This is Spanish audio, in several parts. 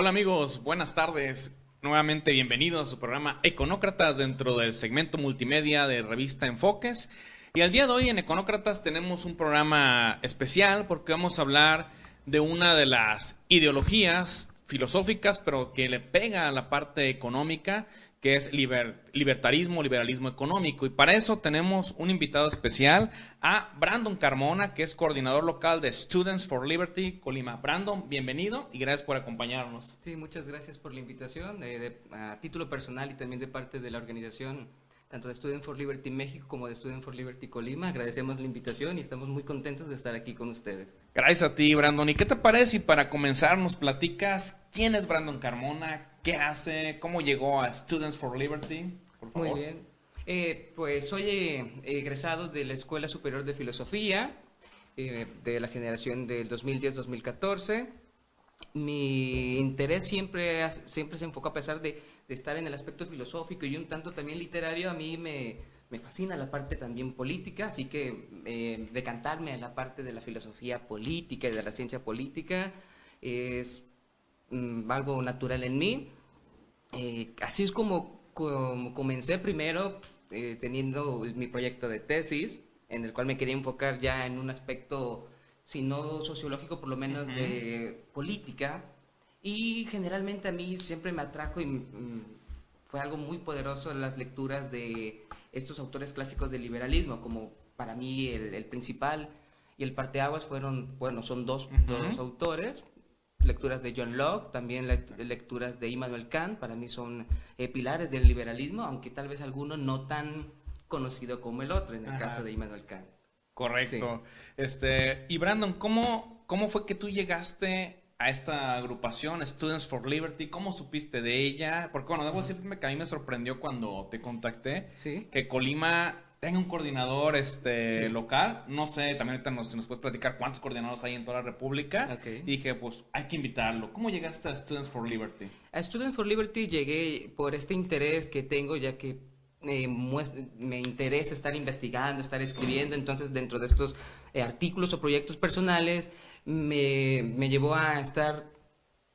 Hola amigos, buenas tardes. Nuevamente bienvenidos a su programa Econócratas dentro del segmento multimedia de revista Enfoques. Y al día de hoy en Econócratas tenemos un programa especial porque vamos a hablar de una de las ideologías filosóficas, pero que le pega a la parte económica que es libertarismo, liberalismo económico. Y para eso tenemos un invitado especial a Brandon Carmona, que es coordinador local de Students for Liberty Colima. Brandon, bienvenido y gracias por acompañarnos. Sí, muchas gracias por la invitación. Eh, a título personal y también de parte de la organización tanto de Student for Liberty México como de Student for Liberty Colima. Agradecemos la invitación y estamos muy contentos de estar aquí con ustedes. Gracias a ti, Brandon. ¿Y qué te parece si para comenzar nos platicas quién es Brandon Carmona, qué hace, cómo llegó a Students for Liberty? Muy bien. Eh, pues soy eh, egresado de la Escuela Superior de Filosofía eh, de la generación del 2010-2014. Mi interés siempre, siempre se enfoca a pesar de de estar en el aspecto filosófico y un tanto también literario, a mí me, me fascina la parte también política, así que decantarme a la parte de la filosofía política y de la ciencia política es mm, algo natural en mí. Eh, así es como, comencé primero eh, teniendo mi proyecto de tesis, en el cual me quería enfocar ya en un aspecto, si no sociológico, por lo menos de política, y generalmente a mí siempre me atrajo y mm, fue algo muy poderoso las lecturas de estos autores clásicos del liberalismo, como para mí el, principal y el parteaguas fueron, bueno, son dos, dos, autores, lecturas de John Locke, también lecturas de Immanuel Kant, para mí son eh, pilares del liberalismo, aunque tal vez alguno no tan conocido como el otro, en el caso de Immanuel Kant. Correcto. Este, y Brandon, ¿cómo, ¿cómo fue que tú llegaste a esta agrupación, Students for Liberty. ¿Cómo supiste de ella? Porque, bueno, debo decirte que a mí me sorprendió cuando te contacté que Colima tenga un coordinador este local. No sé, también ahorita nos, nos puedes platicar cuántos coordinadores hay en toda la República. Y dije, pues hay que invitarlo. ¿Cómo llegaste a Students for Liberty? A Students for Liberty llegué por este interés que tengo, ya que me, me interesa estar investigando, estar escribiendo. Entonces, dentro de estos eh, artículos o proyectos personales, me, me llevó a estar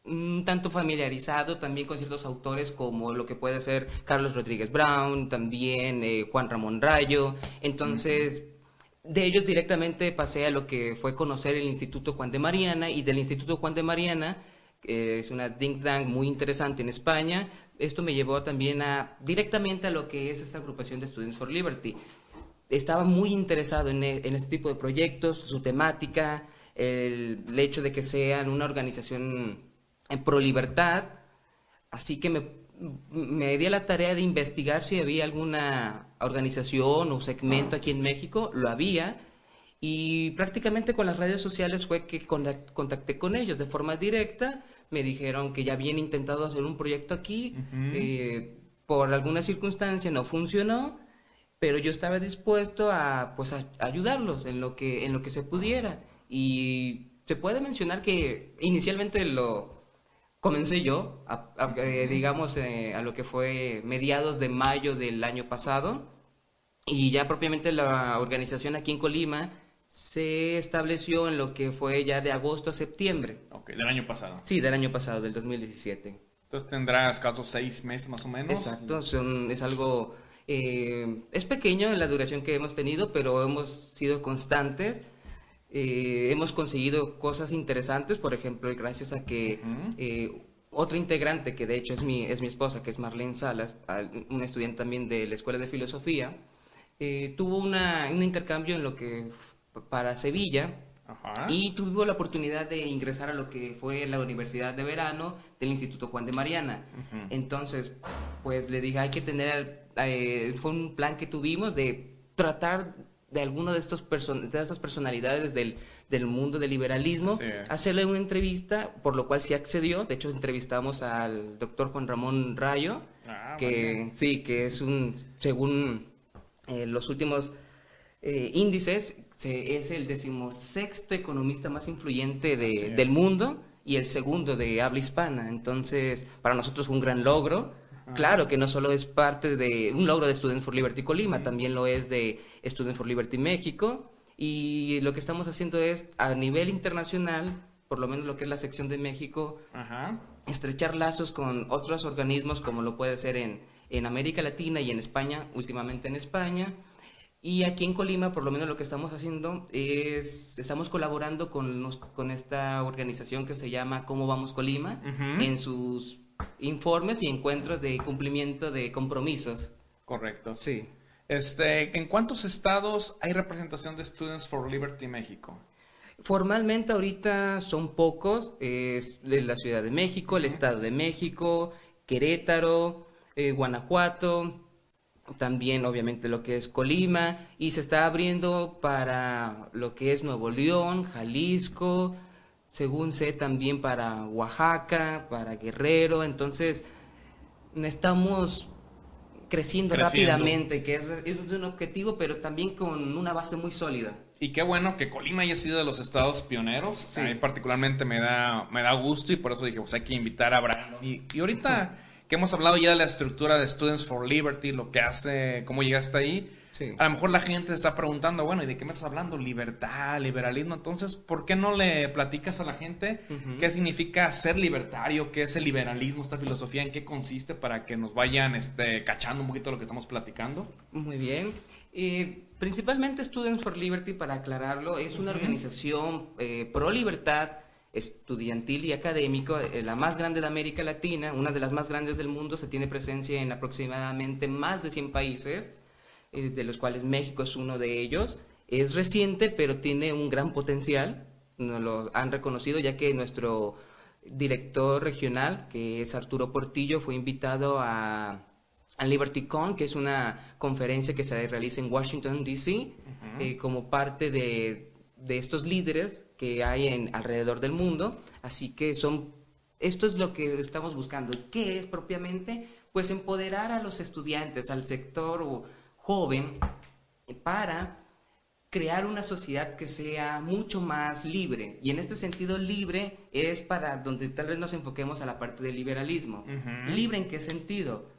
un tanto familiarizado también con ciertos autores como lo que puede ser Carlos Rodríguez Brown, también eh, Juan Ramón Rayo. Entonces, de ellos directamente pasé a lo que fue conocer el Instituto Juan de Mariana y del Instituto Juan de Mariana, que es una think tank muy interesante en España. Esto me llevó también a directamente a lo que es esta agrupación de Students for Liberty. Estaba muy interesado en, en este tipo de proyectos, su temática, el, hecho de que sean una organización en pro libertad, así que me, me di a la tarea de investigar si había alguna organización o segmento aquí en México, lo había, y prácticamente con las redes sociales fue que contacté con ellos. De forma directa, me dijeron que ya habían intentado hacer un proyecto aquí, eh, por alguna circunstancia no funcionó, pero yo estaba dispuesto a pues a ayudarlos en lo que en lo que se pudiera. Y se puede mencionar que inicialmente lo comencé yo, eh, digamos, eh, a lo que fue mediados de mayo del año pasado. Y ya propiamente la organización aquí en Colima se estableció en lo que fue ya de agosto a septiembre. Ok, del año pasado. Sí, del año pasado, del 2017. Entonces tendrás casos seis meses más o menos. Exacto, es algo... Eh, es pequeño en la duración que hemos tenido, pero hemos sido constantes eh, hemos conseguido cosas interesantes, por ejemplo, gracias a que eh, otro integrante, que de hecho es mi, es mi esposa, que es Marlene Salas, una estudiante también de la Escuela de Filosofía, eh, tuvo una, un intercambio en lo que para Sevilla y tuvo la oportunidad de ingresar a lo que fue la Universidad de Verano del Instituto Juan de Mariana. Entonces, pues le dije, hay que tener, fue un plan que tuvimos de tratar de alguno de, estos de estas personalidades del, del, mundo del liberalismo, hacerle una entrevista, por lo cual sí accedió. De hecho, entrevistamos al doctor Juan Ramón Rayo, ah, que sí, que es un, según eh, los últimos eh, índices, es el decimosexto economista más influyente de, del mundo y el segundo de habla hispana. Entonces, para nosotros fue un gran logro. Claro que no solo es parte de un logro de Students for Liberty Colima, también lo es de Students for Liberty México. Y lo que estamos haciendo es, a nivel internacional, por lo menos lo que es la sección de México, estrechar lazos con otros organismos como lo puede ser en, en América Latina y en España, últimamente en España. Y aquí en Colima, por lo menos lo que estamos haciendo es, estamos colaborando con, con esta organización que se llama Cómo Vamos Colima en sus informes y encuentros de cumplimiento de compromisos. Correcto. Sí. Este, ¿En cuántos estados hay representación de Students for Liberty México? Formalmente ahorita son pocos, es la Ciudad de México, el Estado de México, Querétaro, eh, Guanajuato, también obviamente lo que es Colima y se está abriendo para lo que es Nuevo León, Jalisco, según sé también para Oaxaca, para Guerrero, entonces estamos creciendo, rápidamente, que es, un objetivo, pero también con una base muy sólida. Y qué bueno que Colima haya sido de los estados pioneros. A mí particularmente me da, me da gusto y por eso dije, pues hay que invitar a Brandon. Y, y ahorita que hemos hablado ya de la estructura de Students for Liberty, lo que hace, cómo llegaste ahí. A lo mejor la gente se está preguntando, bueno, ¿y de qué me estás hablando? Libertad, liberalismo. Entonces, ¿por qué no le platicas a la gente qué significa ser libertario? ¿Qué es el liberalismo, esta filosofía? ¿En qué consiste? Para que nos vayan este, cachando un poquito lo que estamos platicando. Muy bien. Eh, principalmente Students for Liberty, para aclararlo, es una organización eh, pro libertad estudiantil y académico, eh, la más grande de América Latina, una de las más grandes del mundo, se tiene presencia en aproximadamente más de 100 países, eh, de los cuales México es uno de ellos. Es reciente, pero tiene un gran potencial, nos lo han reconocido, ya que nuestro director regional, que es Arturo Portillo, fue invitado a, a LibertyCon, que es una conferencia que se realiza en Washington, D.C., eh, como parte de, de estos líderes que hay en, alrededor del mundo. Así que son, esto es lo que estamos buscando. ¿Qué es propiamente? Pues empoderar a los estudiantes, al sector joven, para crear una sociedad que sea mucho más libre. Y en este sentido, libre es para donde tal vez nos enfoquemos a la parte del liberalismo. ¿Libre en qué sentido?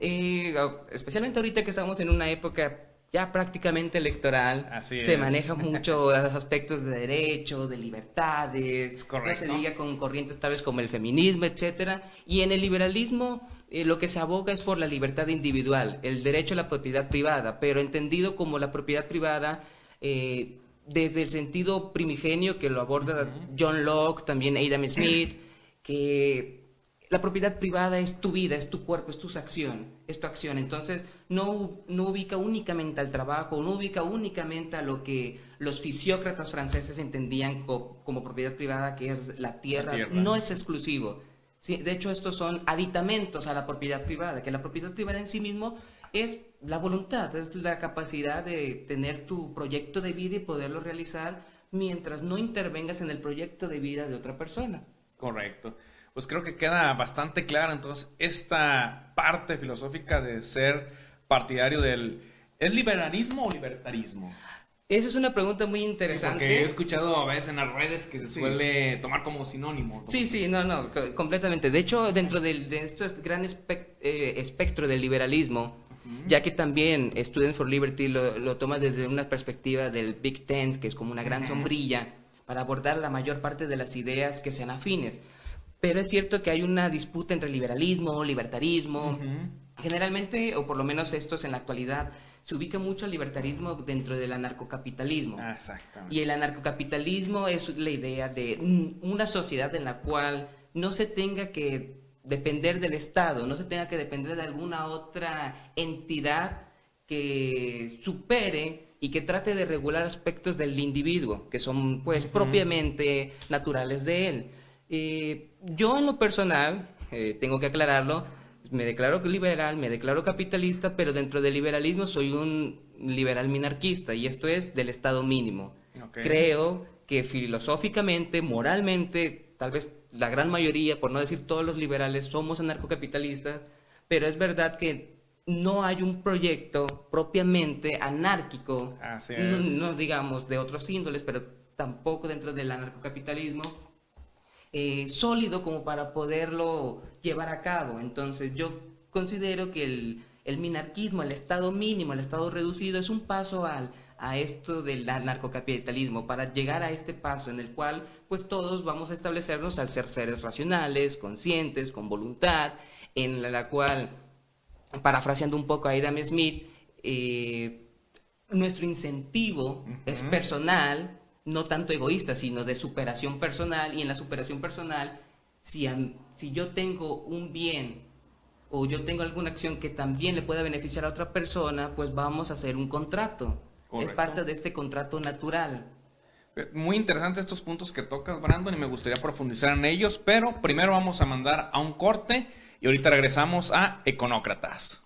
Eh, especialmente ahorita que estamos en una época ya prácticamente electoral. se maneja mucho los aspectos de derecho, de libertades, no se diga con corrientes tales como el feminismo, etcétera. Y en el liberalismo eh, lo que se aboga es por la libertad individual, el derecho a la propiedad privada, pero entendido como la propiedad privada eh, desde el sentido primigenio que lo aborda John Locke, también Adam Smith, que la propiedad privada es tu vida, es tu cuerpo, es tu acción, es tu acción. Entonces, no, no ubica únicamente al trabajo, no ubica únicamente a lo que los fisiócratas franceses entendían como propiedad privada, que es la tierra. No es exclusivo. de hecho, estos son aditamentos a la propiedad privada, que la propiedad privada en sí mismo es la voluntad, es la capacidad de tener tu proyecto de vida y poderlo realizar mientras no intervengas en el proyecto de vida de otra persona. Correcto pues creo que queda bastante clara entonces esta parte filosófica de ser partidario del... ¿Es liberalismo o libertarismo? Esa es una pregunta muy interesante. porque he escuchado a veces en las redes que se suele tomar como sinónimo. Sí, sí, no, no, completamente. De hecho, dentro de este gran eh, espectro del liberalismo, ya que también Students for Liberty lo, toma desde una perspectiva del Big Tent, que es como una gran sombrilla, para abordar la mayor parte de las ideas que sean afines. Pero es cierto que hay una disputa entre liberalismo, libertarismo. Generalmente, o por lo menos esto es en la actualidad, se ubica mucho el libertarismo dentro del anarcocapitalismo. Y el anarcocapitalismo es la idea de una sociedad en la cual no se tenga que depender del Estado, no se tenga que depender de alguna otra entidad que supere y que trate de regular aspectos del individuo, que son pues propiamente naturales de él. Eh, yo en lo personal, eh, tengo que aclararlo, me declaro liberal, me declaro capitalista, pero dentro del liberalismo soy un liberal minarquista y esto es del Estado mínimo. Creo que filosóficamente, moralmente, tal vez la gran mayoría, por no decir todos los liberales, somos anarcocapitalistas, pero es verdad que no hay un proyecto propiamente anárquico, no digamos de otros índoles, pero tampoco dentro del anarcocapitalismo eh, sólido como para poderlo llevar a cabo. Entonces yo considero que el, minarquismo, el estado mínimo, el estado reducido, es un paso al, a esto del narcocapitalismo, para llegar a este paso en el cual pues todos vamos a establecernos al ser seres racionales, conscientes, con voluntad, en la, cual, parafraseando un poco a Adam Smith, eh, nuestro incentivo es personal, no tanto egoísta, sino de superación personal, y en la superación personal, si, si yo tengo un bien o yo tengo alguna acción que también le pueda beneficiar a otra persona, pues vamos a hacer un contrato. Es parte de este contrato natural. Muy interesantes estos puntos que tocas, Brandon, y me gustaría profundizar en ellos, pero primero vamos a mandar a un corte y ahorita regresamos a Econócratas.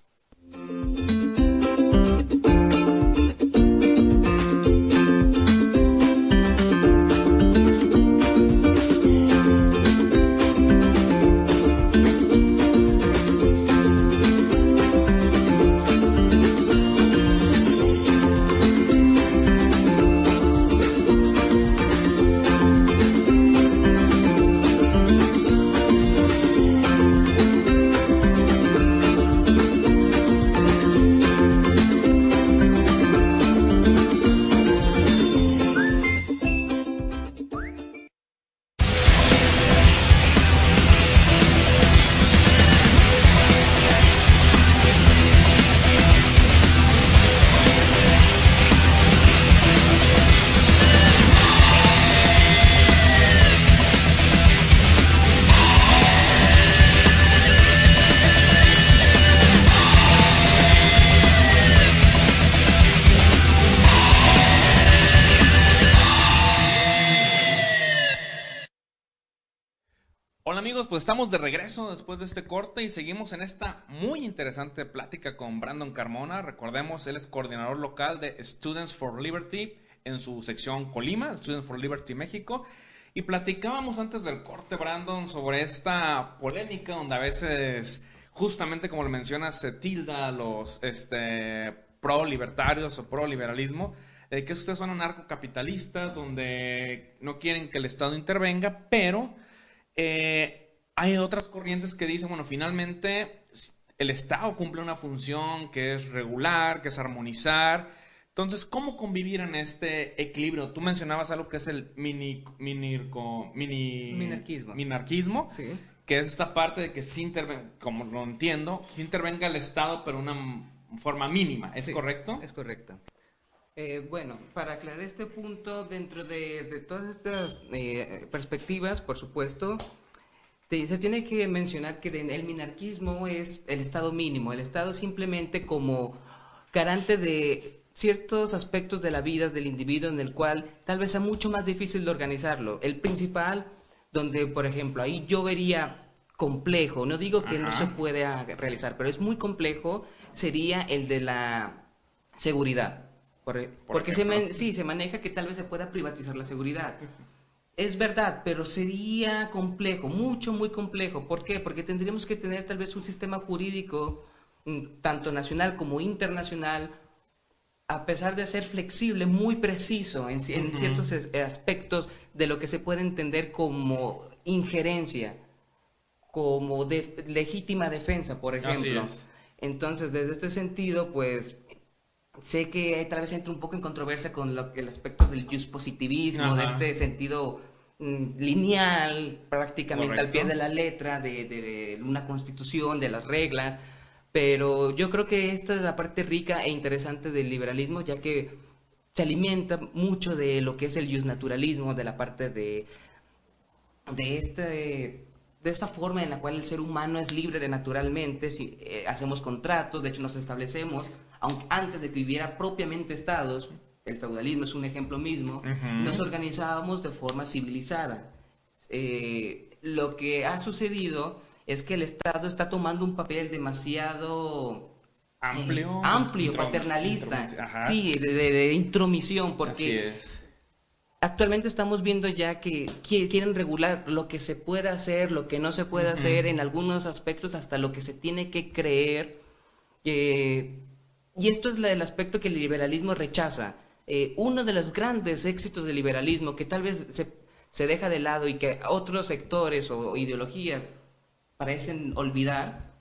Pues estamos de regreso después de este corte y seguimos en esta muy interesante plática con Brandon Carmona. Recordemos, él es coordinador local de Students for Liberty en su sección Colima, Students for Liberty México. Y platicábamos antes del corte, Brandon, sobre esta polémica donde a veces, justamente como lo mencionas, se tilda a los este, pro-libertarios o pro-liberalismo, de que ustedes son anarcocapitalistas, donde no quieren que el Estado intervenga, pero eh, hay otras corrientes que dicen, bueno, finalmente el Estado cumple una función que es regular, que es armonizar. Entonces, ¿cómo convivir en este equilibrio? Tú mencionabas algo que es el mini, mini, mini minarquismo. minarquismo sí. que es esta parte de que sí intervenga, como lo entiendo, sí intervenga el Estado, pero una forma mínima. ¿Es correcto? Es correcto. Eh, bueno, para aclarar este punto, dentro de, todas estas eh, perspectivas, por supuesto, se tiene que mencionar que el minarquismo es el Estado mínimo, el Estado simplemente como garante de ciertos aspectos de la vida del individuo en el cual tal vez sea mucho más difícil de organizarlo. El principal, donde por ejemplo ahí yo vería complejo, no digo que no se pueda realizar, pero es muy complejo, sería el de la seguridad. Porque se sí, se maneja que tal vez se pueda privatizar la seguridad. Es verdad, pero sería complejo, mucho, muy complejo. ¿Por qué? Porque tendríamos que tener tal vez un sistema jurídico, mm, tanto nacional como internacional, a pesar de ser flexible, muy preciso en, ciertos aspectos de lo que se puede entender como injerencia, como legítima defensa, por ejemplo. Entonces, desde este sentido, pues sé que tal vez entra un poco en controversia con lo, el aspecto del just positivismo, de este sentido mm, lineal, prácticamente al pie de la letra, de, una constitución, de las reglas, pero yo creo que esta es la parte rica e interesante del liberalismo, ya que se alimenta mucho de lo que es el naturalismo, de la parte de, de este de esta forma en la cual el ser humano es libre naturalmente, si eh, hacemos contratos, de hecho nos establecemos, aunque antes de que hubiera propiamente estados, el feudalismo es un ejemplo mismo, nos organizábamos de forma civilizada. Eh, lo que ha sucedido es que el Estado está tomando un papel demasiado amplio, eh, amplio paternalista, sí, de, intromisión, porque actualmente estamos viendo ya que quieren regular lo que se puede hacer, lo que no se puede hacer, en algunos aspectos hasta lo que se tiene que creer. que y esto es el aspecto que el liberalismo rechaza. Eh, uno de los grandes éxitos del liberalismo que tal vez se, se deja de lado y que otros sectores o ideologías parecen olvidar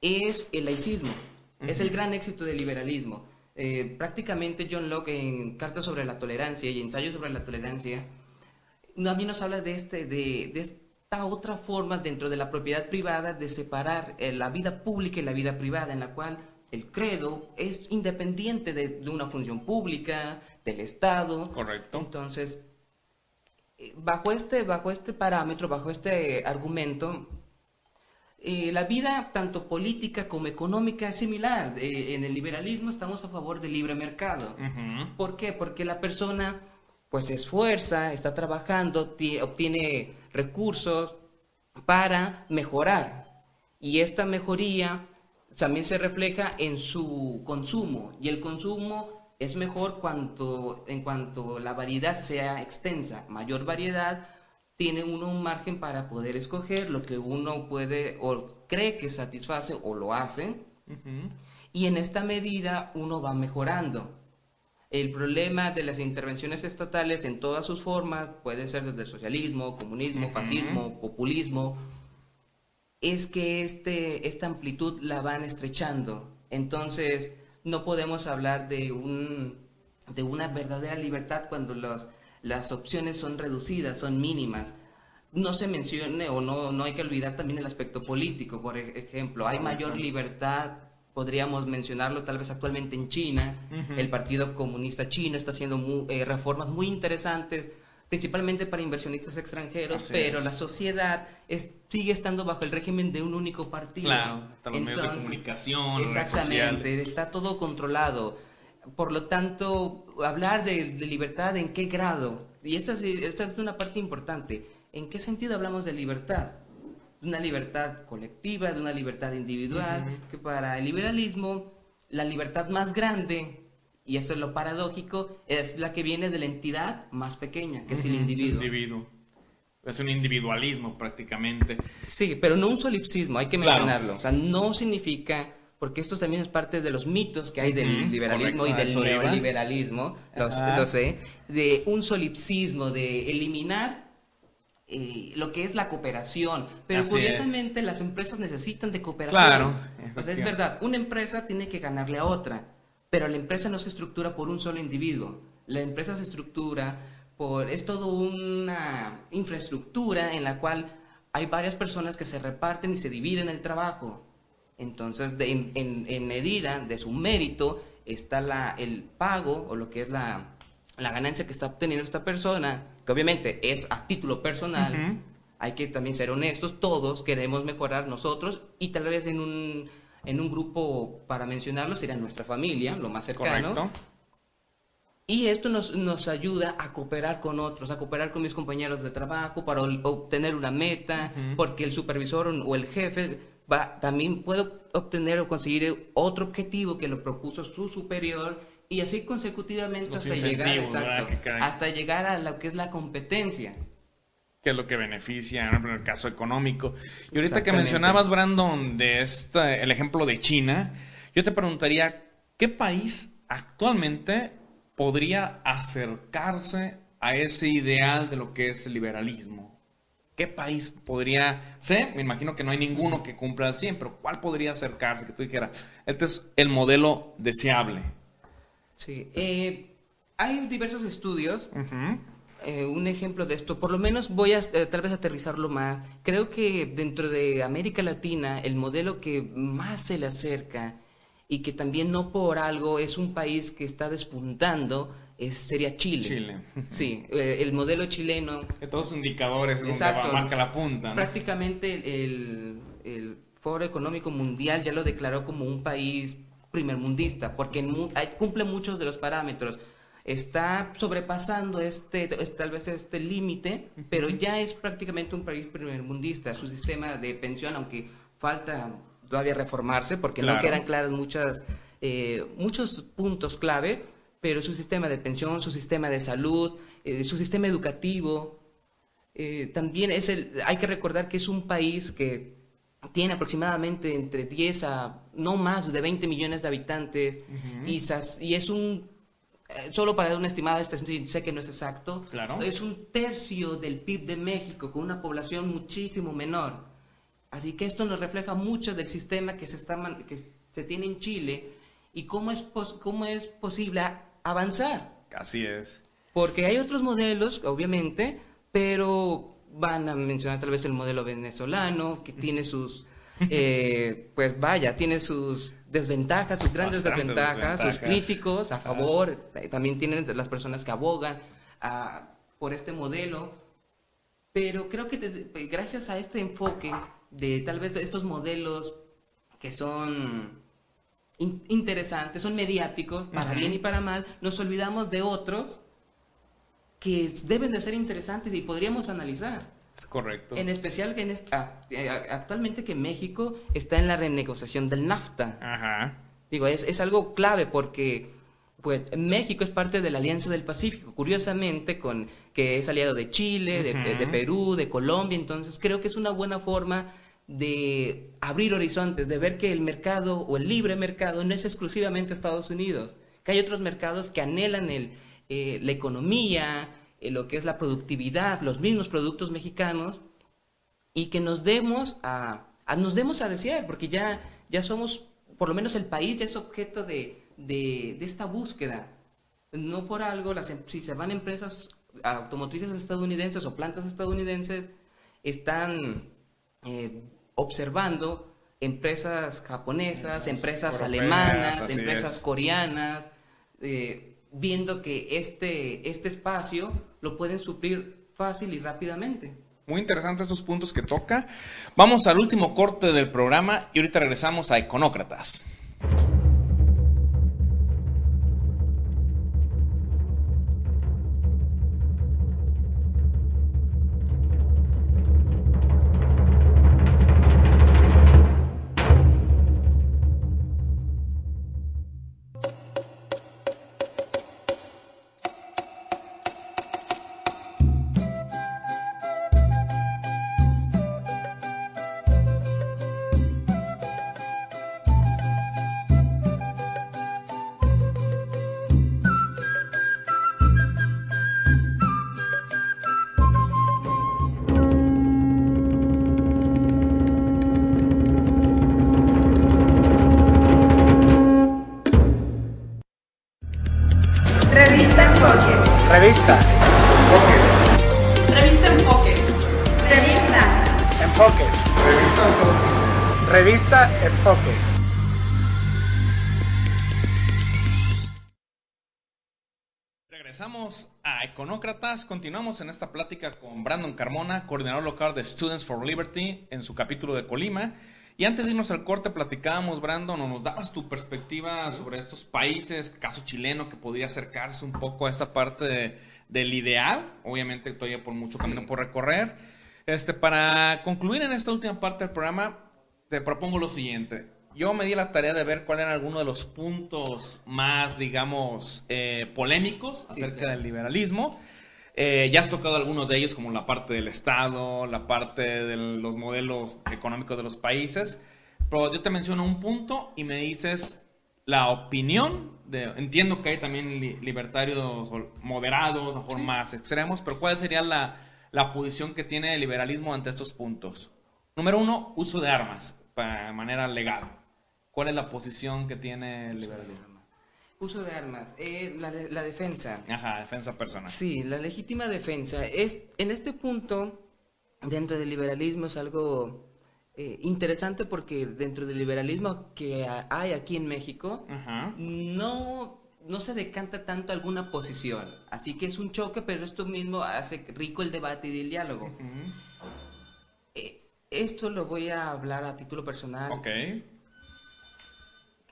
es el laicismo. Es el gran éxito del liberalismo. Eh, prácticamente John Locke en Cartas sobre la Tolerancia y Ensayo sobre la Tolerancia, también nos habla de, este, de, de esta otra forma dentro de la propiedad privada de separar eh, la vida pública y la vida privada, en la cual el credo es independiente de, de una función pública, del Estado. Correcto. Entonces, eh, bajo este, bajo este parámetro, bajo este argumento, eh, la vida tanto política como económica es similar. Eh, en el liberalismo estamos a favor del libre mercado. ¿Por qué? Porque la persona pues se esfuerza, está trabajando, ti- obtiene recursos para mejorar. Y esta mejoría también se refleja en su consumo. Y el consumo es mejor cuanto, en cuanto la variedad sea extensa. Mayor variedad, tiene uno un margen para poder escoger lo que uno puede o cree que satisface o lo hace. Ujú. Y en esta medida uno va mejorando. El problema de las intervenciones estatales en todas sus formas, puede ser desde socialismo, comunismo, fascismo, populismo, es que este, esta amplitud la van estrechando. Entonces, no podemos hablar de, un, de una verdadera libertad cuando los- las opciones son reducidas, son mínimas. No se mencione o no, no hay que olvidar también el aspecto político. Por ej- ejemplo, hay mayor libertad, podríamos mencionarlo tal vez actualmente en China. El Partido Comunista Chino está haciendo eh, reformas muy interesantes, principalmente para inversionistas extranjeros, Así pero es. la sociedad es- sigue estando bajo el régimen de un único partido. Claro, hasta los medios de Entonces, comunicación, Exactamente, está todo controlado. Por lo tanto, hablar de, de libertad, ¿en qué grado? Y esta es, esta es una parte importante. ¿En qué sentido hablamos de libertad? De una libertad colectiva, de una libertad individual, que para el liberalismo la libertad más grande, y eso es lo paradójico, es la que viene de la entidad más pequeña, que es el individuo. individuo. Es un individualismo prácticamente. Sí, pero no un solipsismo, hay que Claro. mencionarlo. O sea, no significa, porque esto también es parte de los mitos que hay del liberalismo correcto, y del iba. neoliberalismo, lo sé, de un solipsismo, de eliminar eh, lo que es la cooperación. Pero Así curiosamente las empresas necesitan de cooperación. Claro, O sea, es verdad, una empresa tiene que ganarle a otra, pero la empresa no se estructura por un solo individuo. La empresa se estructura por, es todo una infraestructura en la cual hay varias personas que se reparten y se dividen el trabajo. Entonces, de- en, en- en medida de su mérito está la, el pago o lo que es la, la ganancia que está obteniendo esta persona, que obviamente es a título personal. Ujú. Hay que también ser honestos, todos queremos mejorar nosotros y tal vez en un, en un grupo, para mencionarlo, sería nuestra familia, lo más cercano. Correcto. Y esto nos, nos ayuda a cooperar con otros, a cooperar con mis compañeros de trabajo para obtener una meta, Ujú. porque el supervisor o el jefe va, también puede obtener o conseguir otro objetivo que lo propuso su superior y así consecutivamente Los hasta llegar, exacto, hasta llegar a lo que es la competencia. Que es lo que beneficia en el caso económico. Y ahorita que mencionabas, Brandon, de esta, el ejemplo de China, yo te preguntaría, ¿qué país actualmente podría acercarse a ese ideal de lo que es el liberalismo? ¿Qué país podría ser? Me imagino que no hay ninguno que cumpla al 100, pero ¿cuál podría acercarse? Que tú dijeras, este es el modelo deseable. Sí, eh, hay diversos estudios Ujú. Eh, un ejemplo de esto, por lo menos voy a eh, tal vez aterrizarlo más. Creo que dentro de América Latina el modelo que más se le acerca y que también no por algo es un país que está despuntando es, sería Chile. Chile. Sí, eh, el modelo chileno Que todos los indicadores es donde va, marca la punta. ¿no? prácticamente el, el Foro Económico Mundial ya lo declaró como un país primermundista, porque cumple muchos de los parámetros. Está sobrepasando este, es- tal vez este límite, pero ya es prácticamente un país primermundista. Su sistema de pensión, aunque falta todavía reformarse, porque Claro. no quedan claros muchas, eh, muchos puntos clave, pero su sistema de pensión, su sistema de salud, eh, su sistema educativo, eh, también es el, hay que recordar que es un país que tiene aproximadamente entre 10 a no más de 20 millones de habitantes y, es un, solo para dar una estimada, este sé que no es exacto, Claro. es un tercio del PIB de México con una población muchísimo menor. Así que esto nos refleja mucho del sistema que se, está que se tiene en Chile y cómo es, cómo es posible avanzar. Así es. Porque hay otros modelos, obviamente, pero van a mencionar tal vez el modelo venezolano, que tiene sus, eh, pues vaya, tiene sus desventajas, sus grandes desventajas, sus críticos a favor, eh, también tienen las personas que abogan por este modelo, pero creo que gracias a este enfoque de tal vez de estos modelos que son interesantes, son mediáticos, para bien y para mal, nos olvidamos de otros que deben de ser interesantes y podríamos analizar. Correcto. En especial que en esta, eh, actualmente que México está en la renegociación del NAFTA. Ajá. Digo, es, es algo clave porque pues México es parte de la Alianza del Pacífico, curiosamente, con que es aliado de Chile, de, Perú, de Colombia, entonces creo que es una buena forma de abrir horizontes, de ver que el mercado o el libre mercado no es exclusivamente Estados Unidos, que hay otros mercados que anhelan el, eh, la economía, lo que es la productividad, los mismos productos mexicanos, y que nos demos a, nos demos a desear, porque ya, ya somos, por lo menos el país ya es objeto de, de, esta búsqueda. No por algo, las, em, si se van empresas automotrices estadounidenses o plantas estadounidenses, están eh, observando empresas japonesas, empresas alemanas, empresas coreanas, eh, viendo que este, este espacio lo pueden suplir fácil y rápidamente. Muy interesantes estos puntos que toca. Vamos al último corte del programa y ahorita regresamos a Econócratas. Enfoques. Revista Enfoques. Revista Enfoques. Regresamos a Econócratas. Continuamos en esta plática con Brandon Carmona, coordinador local de Students for Liberty, en su capítulo de Colima. Y antes de irnos al corte, platicábamos, Brandon, o nos dabas tu perspectiva sobre estos países, caso chileno, que podría acercarse un poco a esta parte del ideal. Obviamente, todavía por mucho camino por recorrer. Este, para concluir en esta última parte del programa, te propongo lo siguiente. Yo me di la tarea de ver cuáles eran algunos de los puntos más, digamos, eh, polémicos acerca del liberalismo. Eh, ya has tocado algunos de ellos, como la parte del Estado, la parte de los modelos económicos de los países. Pero yo te menciono un punto y me dices la opinión. De, entiendo que hay también libertarios moderados, a mejor más extremos, pero ¿cuál sería la, la posición que tiene el liberalismo ante estos puntos? Número uno, uso de armas de manera legal. ¿Cuál es la posición que tiene el liberalismo? Uso de armas, eh, la, la, defensa. Ajá, defensa personal. Sí, la legítima defensa. Es, en este punto, dentro del liberalismo es algo eh, interesante porque dentro del liberalismo que hay aquí en México, no no se decanta tanto alguna posición. Así que es un choque, pero esto mismo hace rico el debate y el diálogo. Eh, esto lo voy a hablar a título personal. Ok.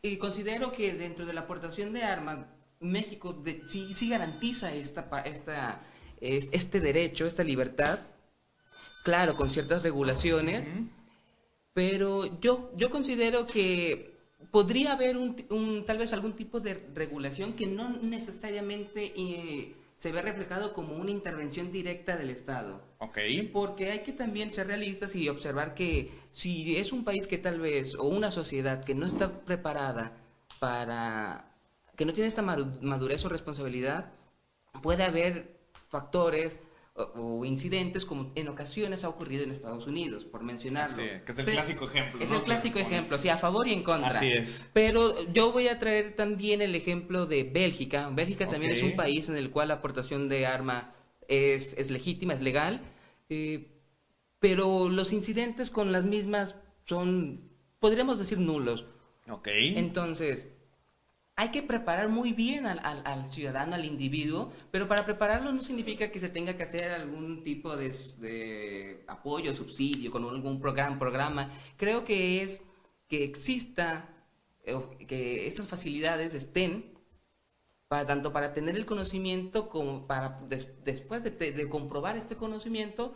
Y considero que dentro de la aportación de armas, México sí, sí, garantiza esta, esta, este derecho, esta libertad, claro, con ciertas regulaciones, pero yo, yo considero que podría haber un, tal vez algún tipo de regulación que no necesariamente eh, se ve reflejado como una intervención directa del Estado. Ok. Porque hay que también ser realistas y observar que si es un país que tal vez, o una sociedad que no está preparada para, que no tiene esta madurez o responsabilidad, puede haber factores o, incidentes como en ocasiones ha ocurrido en Estados Unidos, por mencionarlo. Sí, que es el clásico ejemplo. Es el clásico ejemplo, sí, a favor y en contra. Así es. Pero yo voy a traer también el ejemplo de Bélgica. Bélgica también es un país en el cual la aportación de arma es, es legítima, es legal, eh, pero los incidentes con las mismas son, podríamos decir, nulos. Ok. Entonces, hay que preparar muy bien al, al, ciudadano, al individuo, pero para prepararlo no significa que se tenga que hacer algún tipo de, de apoyo, subsidio, con algún programa, programa. Creo que es que exista, eh, que estas facilidades estén, para, tanto para tener el conocimiento como para después de, de, comprobar este conocimiento,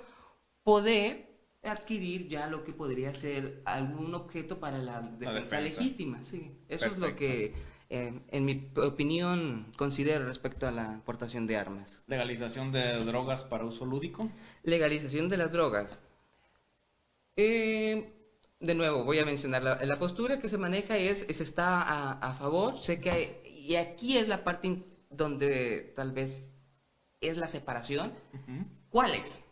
poder adquirir ya lo que podría ser algún objeto para la defensa, legítima. Sí, eso es lo que eh, en mi opinión, considero respecto a la aportación de armas. ¿Legalización de drogas para uso lúdico? Legalización de las drogas. Eh, de nuevo, voy a mencionar la, postura que se maneja es, es está a, favor. Sé que y aquí es la parte donde tal vez es la separación. ¿Cuáles?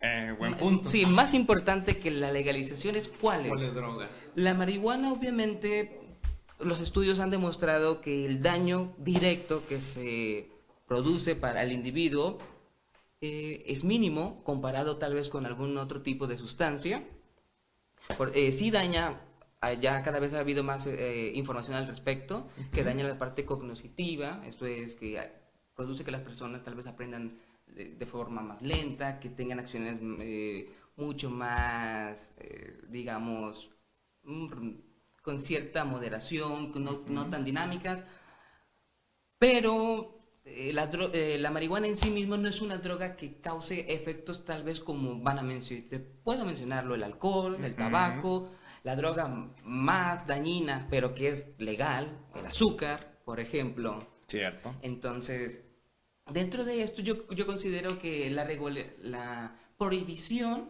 Eh, buen punto. Sí, más importante que la legalización es cuáles. ¿Cuáles drogas? La marihuana, obviamente, los estudios han demostrado que el daño directo que se produce para el individuo eh, es mínimo comparado tal vez con algún otro tipo de sustancia. Por, eh, sí daña, ah, ya cada vez ha habido más eh, información al respecto, que daña la parte cognitiva, esto es que produce que las personas tal vez aprendan de, forma más lenta, que tengan acciones mucho más, digamos, mm, con cierta moderación, no, no tan dinámicas, pero eh, la, eh, la, marihuana en sí mismo no es una droga que cause efectos tal vez como van a mencionar, puedo mencionarlo, el alcohol, el tabaco, la droga más dañina, pero que es legal, el azúcar, por ejemplo. Cierto. Entonces, dentro de esto yo, yo considero que la, la prohibición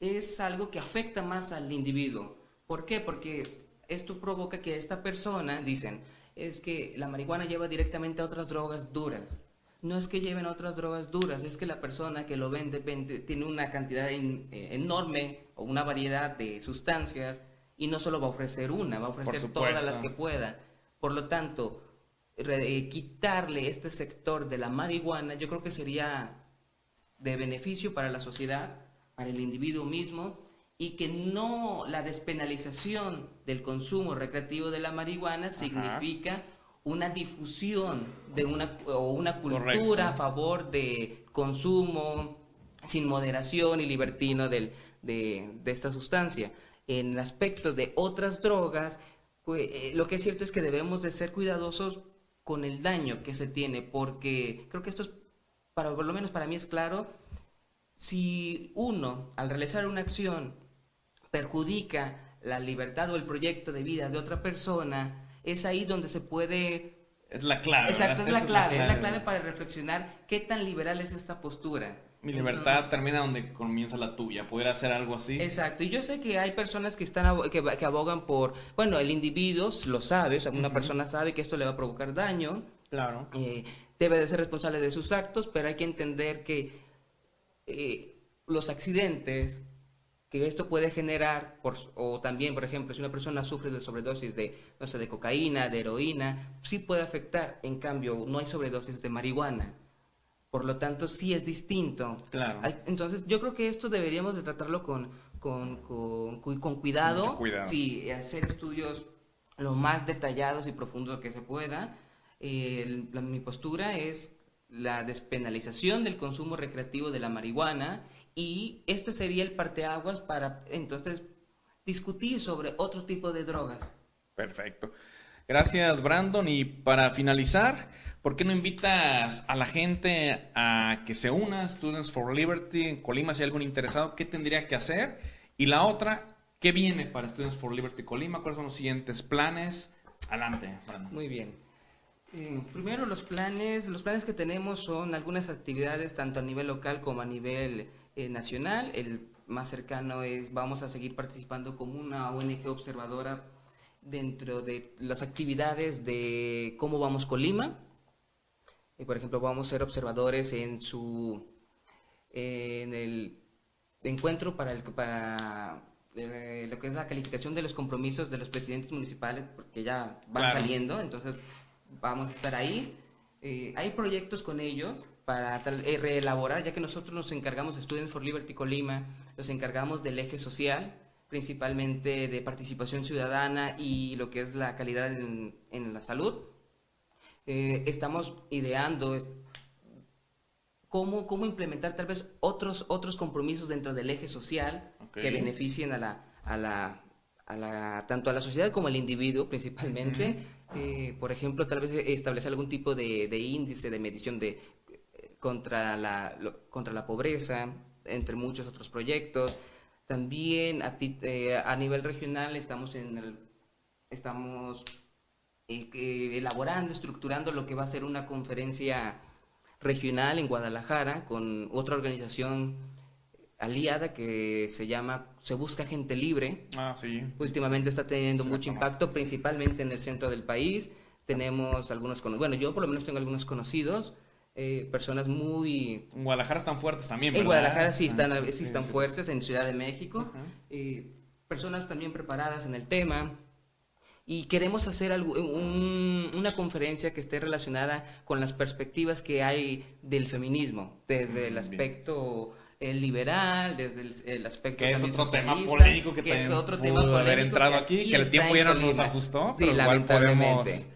es algo que afecta más al individuo. ¿Por qué? Porque esto provoca que esta persona, dicen, es que la marihuana lleva directamente a otras drogas duras. No es que lleven otras drogas duras, es que la persona que lo vende, tiene una cantidad eh, enorme o una variedad de sustancias y no solo va a ofrecer una, va a ofrecer todas las que pueda. Por lo tanto, eh, quitarle este sector de la marihuana, yo creo que sería de beneficio para la sociedad, para el individuo mismo y que no la despenalización del consumo recreativo de la marihuana significa una difusión de una o una cultura a favor de consumo sin moderación y libertino de, de, esta sustancia. En el aspecto de otras drogas, pues, eh, lo que es cierto es que debemos de ser cuidadosos con el daño que se tiene, porque creo que esto es, para, por lo menos para mí es claro, si uno, al realizar una acción, perjudica la libertad o el proyecto de vida de otra persona, es ahí donde se puede... Es la clave. Exacto, es la clave, es la clave, para reflexionar qué tan liberal es esta postura. Mi libertad termina donde comienza la tuya, poder hacer algo así. Exacto, y yo sé que hay personas que están que, que abogan por, bueno, el individuo lo sabe, o sea, una persona sabe que esto le va a provocar daño. Claro. Eh, debe de ser responsable de sus actos, pero hay que entender que eh, los accidentes que esto puede generar, por, o también, por ejemplo, si una persona sufre de sobredosis de, no sé, de cocaína, de heroína, sí puede afectar, en cambio, no hay sobredosis de marihuana. Por lo tanto, sí es distinto. Claro. Entonces, yo creo que esto deberíamos de tratarlo con, con, con, con cuidado. cuidado. Sí, hacer estudios lo más detallados y profundos que se pueda. mi postura es la despenalización del consumo recreativo de la marihuana y este sería el parteaguas para entonces discutir sobre otro tipo de drogas. Perfecto. Gracias, Brandon. Y para finalizar, ¿por qué no invitas a la gente a que se una Students for Liberty en Colima si hay algún interesado? ¿Qué tendría que hacer? Y la otra, ¿qué viene para Students for Liberty Colima? ¿Cuáles son los siguientes planes? Adelante, Brandon. Muy bien. Eh, primero, los planes, los planes que tenemos son algunas actividades tanto a nivel local como a nivel eh, nacional. El más cercano es, vamos a seguir participando como una ONG observadora dentro de las actividades de cómo vamos Colima. Eh, por ejemplo, vamos a ser observadores en su eh, en el encuentro para, el, para eh, lo que es la calificación de los compromisos de los presidentes municipales, porque ya van Claro. saliendo, entonces vamos a estar ahí. Hay proyectos con ellos para tal- eh, reelaborar, ya que nosotros nos encargamos, Students for Liberty Colima, nos encargamos del eje social, principalmente de participación ciudadana y lo que es la calidad en, en la salud. Eh, estamos ideando es- cómo, cómo implementar tal vez otros, otros compromisos dentro del eje social que beneficien a la, a la, a la- tanto a la sociedad como al individuo principalmente. Eh, por ejemplo, tal vez establecer algún tipo de, de índice de medición de, contra, la, lo- contra la pobreza, entre muchos otros proyectos. También a, ti- eh, a nivel regional estamos en el, estamos eh, que- elaborando, estructurando lo que va a ser una conferencia regional en Guadalajara con otra organización aliada que se llama Se Busca Gente Libre. Ah, sí. Últimamente está teniendo Sí, mucho impacto, principalmente en el centro del país. Tenemos algunos, bueno, yo por lo menos tengo algunos conocidos, eh, personas muy... En Guadalajara están fuertes también, En ¿verdad? Guadalajara sí Ah, están, sí sí, están sí. fuertes, en Ciudad de México, eh, personas también preparadas en el tema. Y queremos hacer algo- un- una conferencia que esté relacionada con las perspectivas que hay del feminismo, desde el Mm, bien. aspecto eh, liberal, desde el, el aspecto Que es otro tema polémico que, que es otro pudo tema haber polémico entrado aquí, que el tiempo en ya no nos ajustó, Sí, pero igual podemos.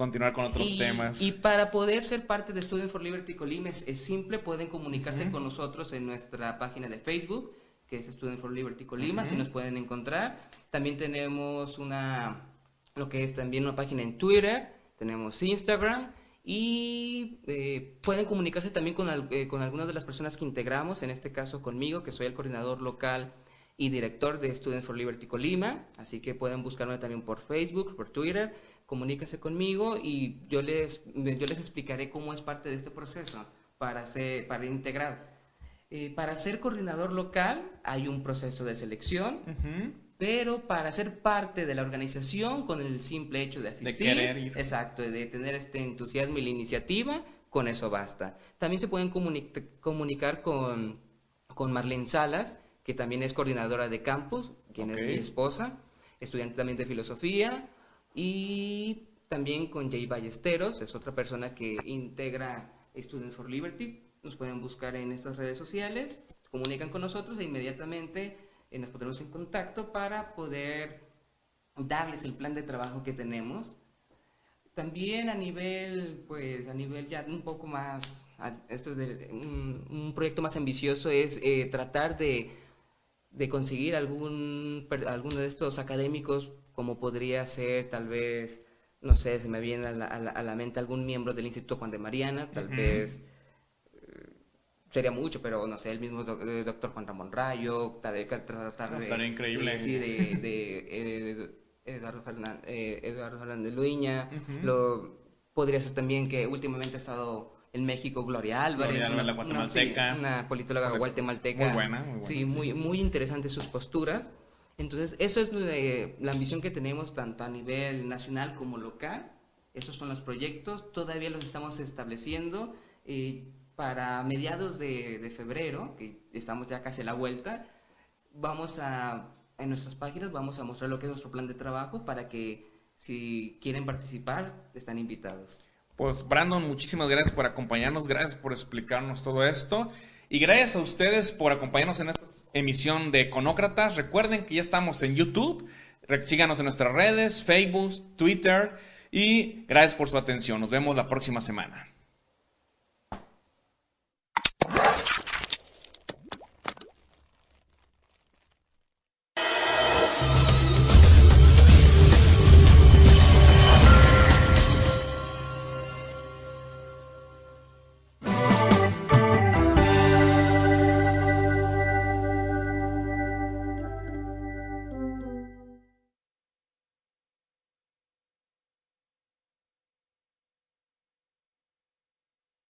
Continuar con otros Y, temas. y para poder ser parte de Student for Liberty Colima es, es simple, pueden comunicarse con nosotros en nuestra página de Facebook, que es Student for Liberty Colima, si nos pueden encontrar. También tenemos una, lo que es también una página en Twitter, tenemos Instagram y eh, pueden comunicarse también con, al- eh, con algunas de las personas que integramos, en este caso conmigo, que soy el coordinador local y director de Students for Liberty Colima, así que pueden buscarme también por Facebook, por Twitter, comuníquense conmigo y yo les, yo les explicaré cómo es parte de este proceso para, ser, para integrar. Eh, para ser coordinador local hay un proceso de selección, pero para ser parte de la organización con el simple hecho de asistir, querer ir. exacto, de tener este entusiasmo y la iniciativa, con eso basta. También se pueden comuni- comunicar con, con Marlene Salas, que también es coordinadora de campus, quien es mi esposa, estudiante también de filosofía, y también con Jay Ballesteros, es otra persona que integra Students for Liberty. Nos pueden buscar en estas redes sociales, comunican con nosotros e inmediatamente eh, nos pondremos en contacto para poder darles el plan de trabajo que tenemos. También a nivel, pues a nivel ya un poco más, esto es de, un, un proyecto más ambicioso es eh, tratar de, de conseguir algún, alguno de estos académicos, como podría ser tal vez, no sé, se me viene a la, a la- a la mente algún miembro del Instituto Juan de Mariana, tal Ujú. vez eh, sería mucho, pero no sé, el mismo doc- eh, doctor Juan Ramón Rayo, tal vez tratar de... Estaría increíble. de- sí, de, de, eh, de Eduardo Fernández, Eduardo Fernández Luña, Ujú. lo, podría ser también que últimamente ha estado en México Gloria Álvarez, Gloria Álvarez, la una, guatemalteca. sí, una politóloga guatemalteca. Muy buena, muy buena, Sí, sí. muy, muy interesantes sus posturas. Entonces, eso es eh, la ambición que tenemos tanto a nivel nacional como local. Esos son los proyectos, todavía los estamos estableciendo. eh, para mediados de, de febrero, que estamos ya casi a la vuelta, vamos a, en nuestras páginas vamos a mostrar lo que es nuestro plan de trabajo para que si quieren participar, están invitados. Pues Brandon, muchísimas gracias por acompañarnos, gracias por explicarnos todo esto y gracias a ustedes por acompañarnos en esta emisión de Econócratas. Recuerden que ya estamos en YouTube, síganos en nuestras redes, Facebook, Twitter y gracias por su atención. Nos vemos la próxima semana.